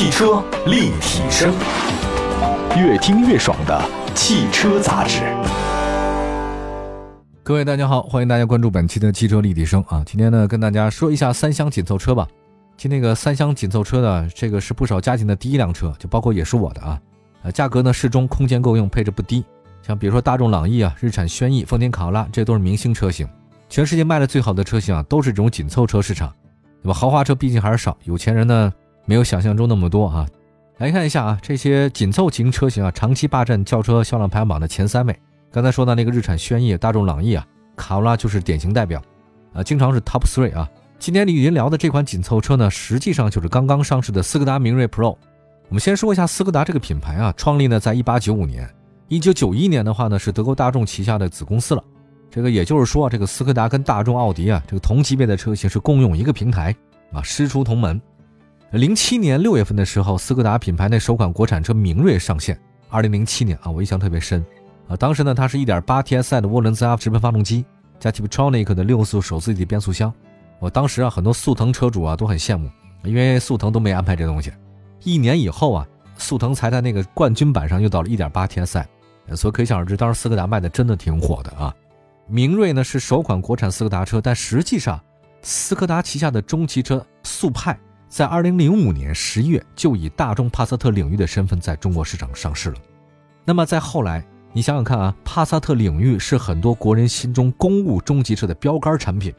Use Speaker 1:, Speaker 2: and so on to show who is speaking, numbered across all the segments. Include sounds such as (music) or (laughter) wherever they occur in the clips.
Speaker 1: 汽车立体声，越听越爽的汽车杂志。
Speaker 2: 各位大家好，欢迎大家关注本期的汽车立体声啊！今天呢，跟大家说一下三厢紧凑车吧。其那个三厢紧凑车呢，这个是不少家庭的第一辆车，就包括也是我的啊。呃，价格呢适中，空间够用，配置不低。像比如说大众朗逸啊、日产轩逸、丰田卡罗拉，这都是明星车型。全世界卖的最好的车型啊，都是这种紧凑车市场。对吧？豪华车毕竟还是少，有钱人呢没有想象中那么多啊。来看一下啊，这些紧凑型车型啊，长期霸占轿车销量排行榜的前三位。刚才说到那个日产轩逸、大众朗逸啊，卡罗拉就是典型代表，啊，经常是 top three 啊。今天李云聊的这款紧凑车呢，实际上就是刚刚上市的斯柯达明锐 Pro。我们先说一下斯柯达这个品牌啊，创立呢在1895年，1991年的话呢是德国大众旗下的子公司了。这个也就是说，这个斯柯达跟大众、奥迪啊，这个同级别的车型是共用一个平台啊，师出同门。零七年六月份的时候，斯柯达品牌那首款国产车明锐上线。二零零七年啊，我印象特别深啊，当时呢，它是一点八 TSI 的涡轮增压直喷发动机加 Tiptronic 的六速手自一体变速箱。我当时啊，很多速腾车主啊都很羡慕，因为速腾都没安排这东西。一年以后啊，速腾才在那个冠军版上又到了一点八 TSI，所以可想而知，当时斯柯达卖的真的挺火的啊。明锐呢是首款国产斯柯达车，但实际上，斯柯达旗下的中级车速派在二零零五年十一月就以大众帕萨特领域的身份在中国市场上市了。那么在后来，你想想看啊，帕萨特领域是很多国人心中公务中级车的标杆产品。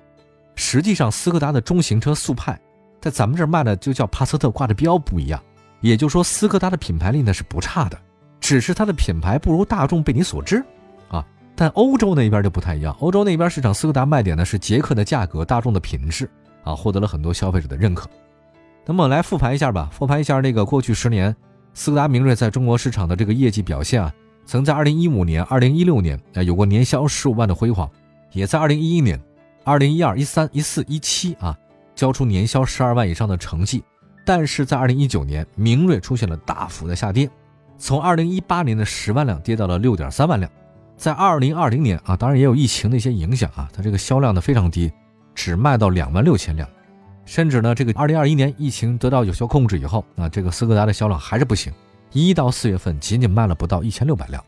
Speaker 2: 实际上，斯柯达的中型车速派在咱们这儿卖的就叫帕萨特，挂的标不一样。也就是说，斯柯达的品牌力呢是不差的，只是它的品牌不如大众被你所知啊。但欧洲那边就不太一样，欧洲那边市场斯柯达卖点呢是捷克的价格，大众的品质啊，获得了很多消费者的认可。那么来复盘一下吧，复盘一下那个过去十年斯柯达明锐在中国市场的这个业绩表现啊，曾在2015年、2016年啊有过年销十五万的辉煌，也在2011年、2012、13、14、17啊交出年销十二万以上的成绩。但是在2019年，明锐出现了大幅的下跌，从2018年的十万辆跌到了六点三万辆。在二零二零年啊，当然也有疫情的一些影响啊，它这个销量呢非常低，只卖到两万六千辆，甚至呢这个二零二一年疫情得到有效控制以后啊，这个斯柯达的销量还是不行，一到四月份仅仅卖了不到一千六百辆。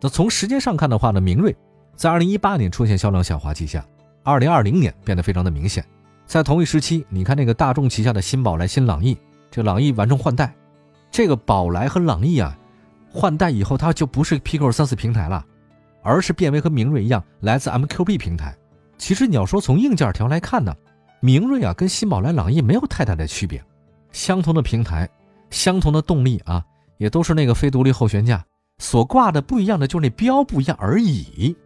Speaker 2: 那从时间上看的话呢，明锐在二零一八年出现销量下滑迹象，二零二零年变得非常的明显。在同一时期，你看那个大众旗下的新宝来、新朗逸，这朗逸完成换代，这个宝来和朗逸啊换代以后，它就不是 Pico 三四平台了。而是变为和明锐一样来自 MQB 平台。其实你要说从硬件条来看呢，明锐啊跟新宝来、朗逸没有太大的区别，相同的平台，相同的动力啊，也都是那个非独立后悬架，所挂的不一样的就是那标不一样而已，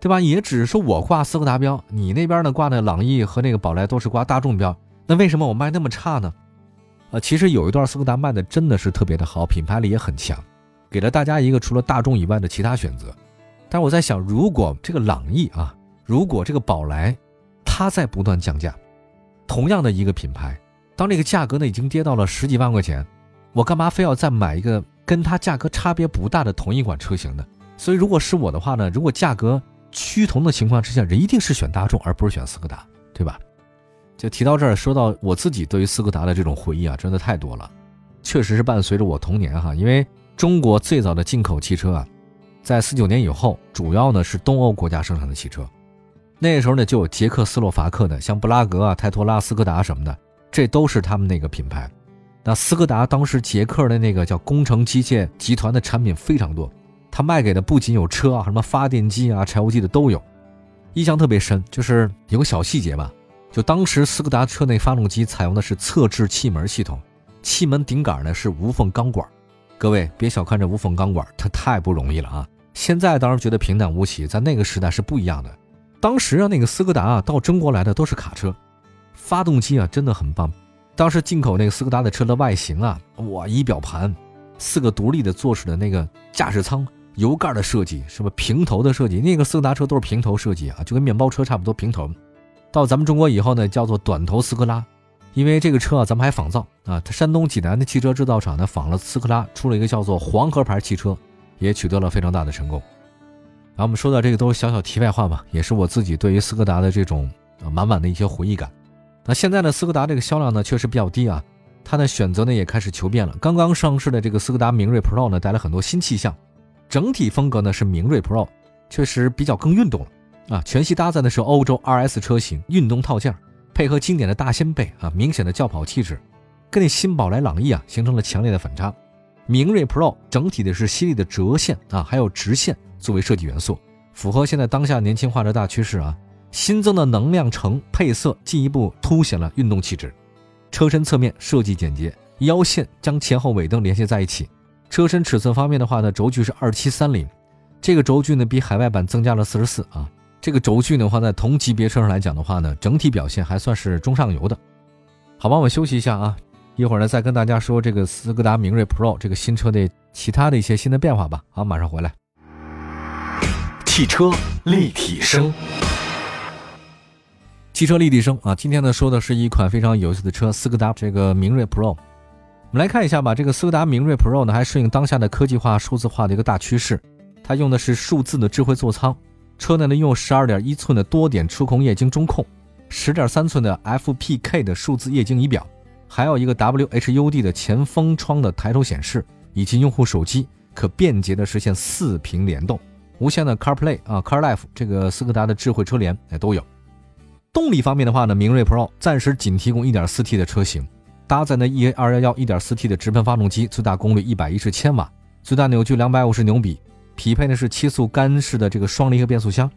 Speaker 2: 对吧？也只是说我挂斯柯达标，你那边呢挂的朗逸和那个宝来都是挂大众标，那为什么我卖那么差呢？呃，其实有一段斯柯达卖的真的是特别的好，品牌力也很强，给了大家一个除了大众以外的其他选择。但是我在想，如果这个朗逸啊，如果这个宝来，它在不断降价，同样的一个品牌，当这个价格呢已经跌到了十几万块钱，我干嘛非要再买一个跟它价格差别不大的同一款车型呢？所以如果是我的话呢，如果价格趋同的情况之下，人一定是选大众而不是选斯柯达，对吧？就提到这儿，说到我自己对于斯柯达的这种回忆啊，真的太多了，确实是伴随着我童年哈，因为中国最早的进口汽车啊。在四九年以后，主要呢是东欧国家生产的汽车，那个时候呢就有捷克斯洛伐克的，像布拉格啊、泰托拉、斯柯达什么的，这都是他们那个品牌。那斯柯达当时捷克的那个叫工程机械集团的产品非常多，他卖给的不仅有车啊，什么发电机啊、柴油机的都有。印象特别深，就是有个小细节吧，就当时斯柯达车内发动机采用的是侧置气门系统，气门顶杆呢是无缝钢管。各位别小看这无缝钢管，它太不容易了啊！现在当然觉得平淡无奇，在那个时代是不一样的。当时啊，那个斯柯达啊到中国来的都是卡车，发动机啊真的很棒。当时进口那个斯柯达的车的外形啊，哇，仪表盘，四个独立的坐式的那个驾驶舱，油盖的设计，什么平头的设计，那个斯柯达车都是平头设计啊，就跟面包车差不多平头。到咱们中国以后呢，叫做短头斯柯拉。因为这个车啊，咱们还仿造啊，它山东济南的汽车制造厂呢仿了斯柯达，出了一个叫做黄河牌汽车，也取得了非常大的成功。然后我们说到这个都是小小题外话吧，也是我自己对于斯柯达的这种啊满满的一些回忆感。那现在呢，斯柯达这个销量呢确实比较低啊，它的选择呢也开始求变了。刚刚上市的这个斯柯达明锐 Pro 呢，带来很多新气象，整体风格呢是明锐 Pro，确实比较更运动了啊。全系搭载的是欧洲 RS 车型运动套件，配合经典的大掀背啊，明显的轿跑气质，跟那新宝来朗逸啊形成了强烈的反差。明锐 Pro 整体的是犀利的折线啊，还有直线作为设计元素，符合现在当下年轻化的大趋势啊。新增的能量橙配色进一步凸显了运动气质。车身侧面设计简洁，腰线将前后尾灯连接在一起。车身尺寸方面的话呢，轴距是二七三零，这个轴距呢比海外版增加了四十四啊。这个轴距的话，在同级别车上来讲的话呢，整体表现还算是中上游的。好吧，我们休息一下啊。一会儿呢，再跟大家说这个斯柯达明锐 Pro 这个新车的其他的一些新的变化吧。好，马上回来。
Speaker 1: 汽车立体声，
Speaker 2: 汽车立体声啊！今天呢，说的是一款非常有意思的车——斯柯达这个明锐 Pro。我们来看一下吧。这个斯柯达明锐 Pro 呢，还适应当下的科技化、数字化的一个大趋势。它用的是数字的智慧座舱，车内呢用十二点一寸的多点触控液晶中控，十点三寸的 FPK 的数字液晶仪表。还有一个 WHUD 的前风窗的抬头显示，以及用户手机可便捷的实现四屏联动，无线的 CarPlay 啊，CarLife 这个斯柯达的智慧车联哎都有。动力方面的话呢，明锐 Pro 暂时仅提供 1.4T 的车型，搭载的 EA211 1.4T 的直喷发动机，最大功率110千瓦，最大扭矩250牛米，匹配的是七速干式的这个双离合变速箱。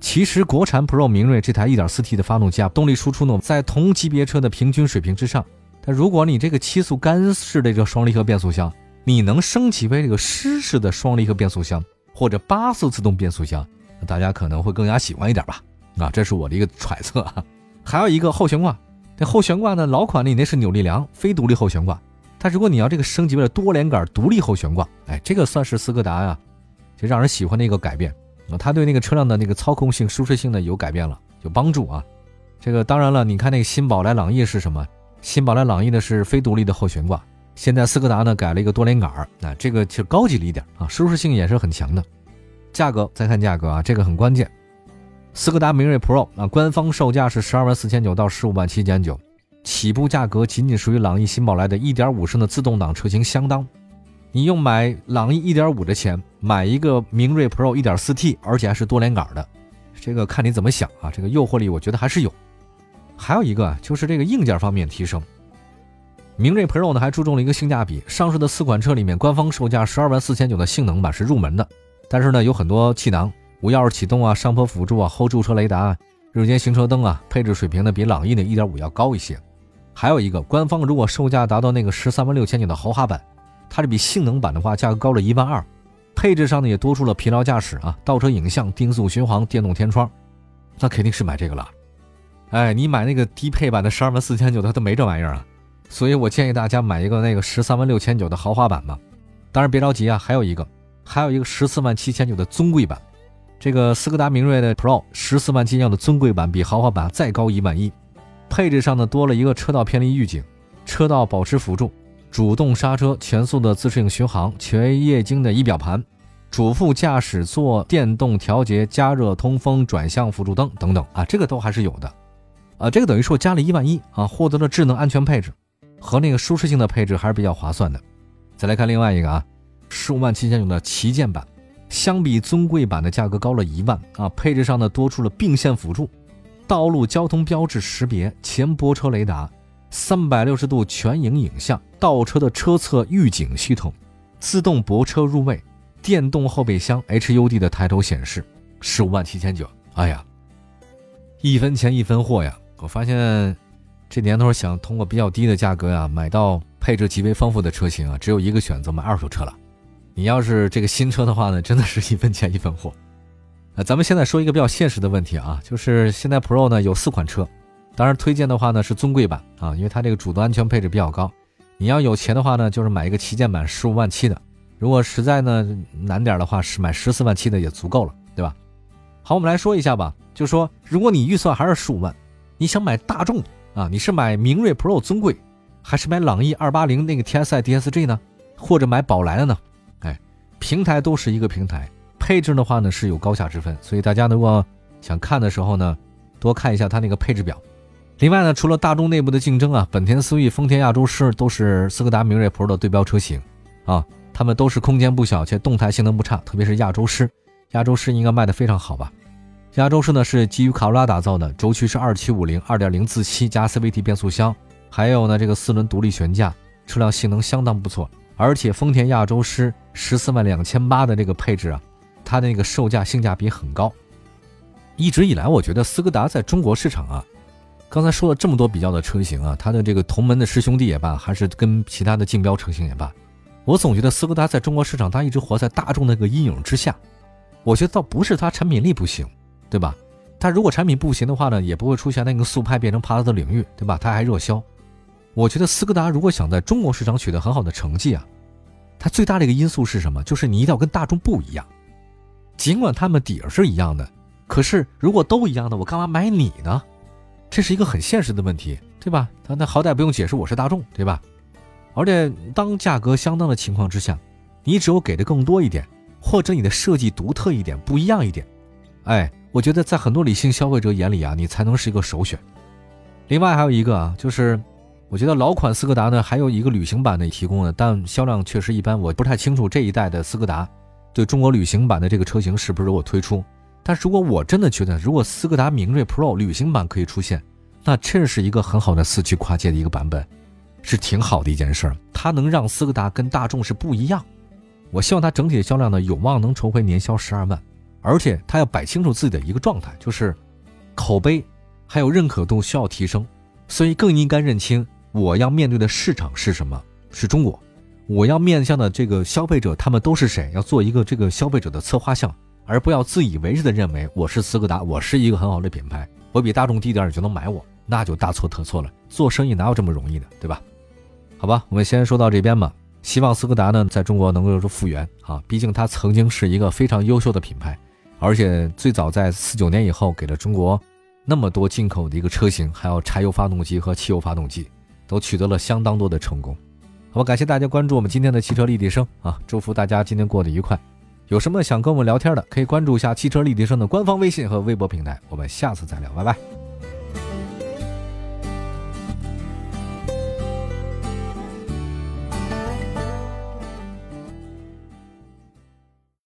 Speaker 2: 其实国产 Pro 明锐这台 1.4T 的发动机啊，动力输出呢在同级别车的平均水平之上。但如果你这个七速干式的这个双离合变速箱，你能升级为这个湿式的双离合变速箱或者八速自动变速箱，大家可能会更加喜欢一点吧？啊，这是我的一个揣测啊。还有一个后悬挂，这后悬挂呢，老款的你那是扭力梁非独立后悬挂，但如果你要这个升级为了多连杆独立后悬挂，哎，这个算是斯柯达呀，就让人喜欢的一个改变。啊，它对那个车辆的那个操控性、舒适性呢有改变了，有帮助啊。这个当然了，你看那个新宝来朗逸是什么？新宝来朗逸呢是非独立的后悬挂，现在斯柯达呢改了一个多连杆儿，啊，这个其实高级了一点啊，舒适性也是很强的。价格再看价格啊，这个很关键。斯柯达明锐 Pro 啊，官方售价是十二万四千九到十五万七千九，起步价格仅仅属于朗逸新宝来的一点五升的自动挡车型相当。你用买朗逸一点五的钱买一个明锐 Pro 一点四 T，而且还是多连杆的，这个看你怎么想啊。这个诱惑力我觉得还是有。还有一个就是这个硬件方面提升，明锐 Pro 呢还注重了一个性价比。上市的四款车里面，官方售价十二万四千九的性能版是入门的，但是呢有很多气囊、无钥匙启动啊、上坡辅助啊、后驻车雷达、啊日间行车灯啊，配置水平呢比朗逸的一点五要高一些。还有一个，官方如果售价达到那个十三万六千九的豪华版。它这比性能版的话价格高了一万二，配置上呢也多出了疲劳驾驶啊、倒车影像、定速巡航、电动天窗，那肯定是买这个了。哎，你买那个低配版的十二万四千九，它都没这玩意儿啊。所以我建议大家买一个那个十三万六千九的豪华版吧。当然别着急啊，还有一个，还有一个十四万七千九的尊贵版。这个斯柯达明锐的 Pro 十四万七千九的尊贵版比豪华版再高一万一，配置上呢多了一个车道偏离预警、车道保持辅助。主动刹车、全速的自适应巡航、全液晶的仪表盘、主副驾驶座电动调节、加热、通风、转向辅助灯等等啊，这个都还是有的，啊，这个等于说加了一万一啊，获得了智能安全配置和那个舒适性的配置还是比较划算的。再来看另外一个啊，十五万七千九的旗舰版，相比尊贵版的价格高了一万啊，配置上呢多出了并线辅助、道路交通标志识别、前泊车雷达。三百六十度全影影像、倒车的车侧预警系统、自动泊车入位、电动后备箱、HUD 的抬头显示，十五万七千九。哎呀，一分钱一分货呀！我发现这年头想通过比较低的价格呀买到配置极为丰富的车型啊，只有一个选择，买二手车了。你要是这个新车的话呢，真的是 (laughs) 一分钱一分货。呃，咱们现在说一个比较现实的问题啊，就是现在 Pro 呢有四款车。当然，推荐的话呢是尊贵版啊，因为它这个主动安全配置比较高。你要有钱的话呢，就是买一个旗舰版十五万七的；如果实在呢难点的话，是买十四万七的也足够了，对吧？好，我们来说一下吧，就说如果你预算还是十五万，你想买大众啊，你是买明锐 Pro 尊贵，还是买朗逸二八零那个 TSI DSG 呢？或者买宝来的呢？哎，平台都是一个平台，配置的话呢是有高下之分，所以大家如果想看的时候呢，多看一下它那个配置表。另外呢，除了大众内部的竞争啊，本田思域、丰田亚洲狮都是斯柯达明锐 Pro 的对标车型啊，它们都是空间不小且动态性能不差，特别是亚洲狮，亚洲狮应该卖得非常好吧？亚洲狮呢是基于卡罗拉打造的，轴距是二七五零，二点零自吸加 CVT 变速箱，还有呢这个四轮独立悬架，车辆性能相当不错。而且丰田亚洲狮十四万两千八的这个配置啊，它那个售价性价比很高。一直以来，我觉得斯柯达在中国市场啊。刚才说了这么多比较的车型啊，它的这个同门的师兄弟也罢，还是跟其他的竞标车型也罢，我总觉得斯柯达在中国市场，它一直活在大众那个阴影之下。我觉得倒不是它产品力不行，对吧？它如果产品不行的话呢，也不会出现那个速派变成帕萨特领域，对吧？它还热销。我觉得斯柯达如果想在中国市场取得很好的成绩啊，它最大的一个因素是什么？就是你一定要跟大众不一样。尽管他们底儿是一样的，可是如果都一样的，我干嘛买你呢？这是一个很现实的问题，对吧？他那好歹不用解释我是大众，对吧？而且当价格相当的情况之下，你只有给的更多一点，或者你的设计独特一点、不一样一点，哎，我觉得在很多理性消费者眼里啊，你才能是一个首选。另外还有一个啊，就是我觉得老款斯柯达呢，还有一个旅行版的提供的，但销量确实一般，我不太清楚这一代的斯柯达对中国旅行版的这个车型是不是我推出。但如果我真的觉得，如果斯柯达明锐 Pro 旅行版可以出现，那这是一个很好的四驱跨界的一个版本，是挺好的一件事儿。它能让斯柯达跟大众是不一样。我希望它整体的销量呢，有望能重回年销十二万，而且它要摆清楚自己的一个状态，就是口碑还有认可度需要提升，所以更应该认清我要面对的市场是什么，是中国，我要面向的这个消费者他们都是谁，要做一个这个消费者的策划项。而不要自以为是的认为我是斯柯达，我是一个很好的品牌，我比大众低点你就能买我，那就大错特错了。做生意哪有这么容易的，对吧？好吧，我们先说到这边吧。希望斯柯达呢在中国能够有所复原啊，毕竟它曾经是一个非常优秀的品牌，而且最早在四九年以后给了中国那么多进口的一个车型，还有柴油发动机和汽油发动机，都取得了相当多的成功。好吧，感谢大家关注我们今天的汽车立体声啊，祝福大家今天过得愉快。有什么想跟我们聊天的，可以关注一下汽车立体声的官方微信和微博平台。我们下次再聊，拜拜。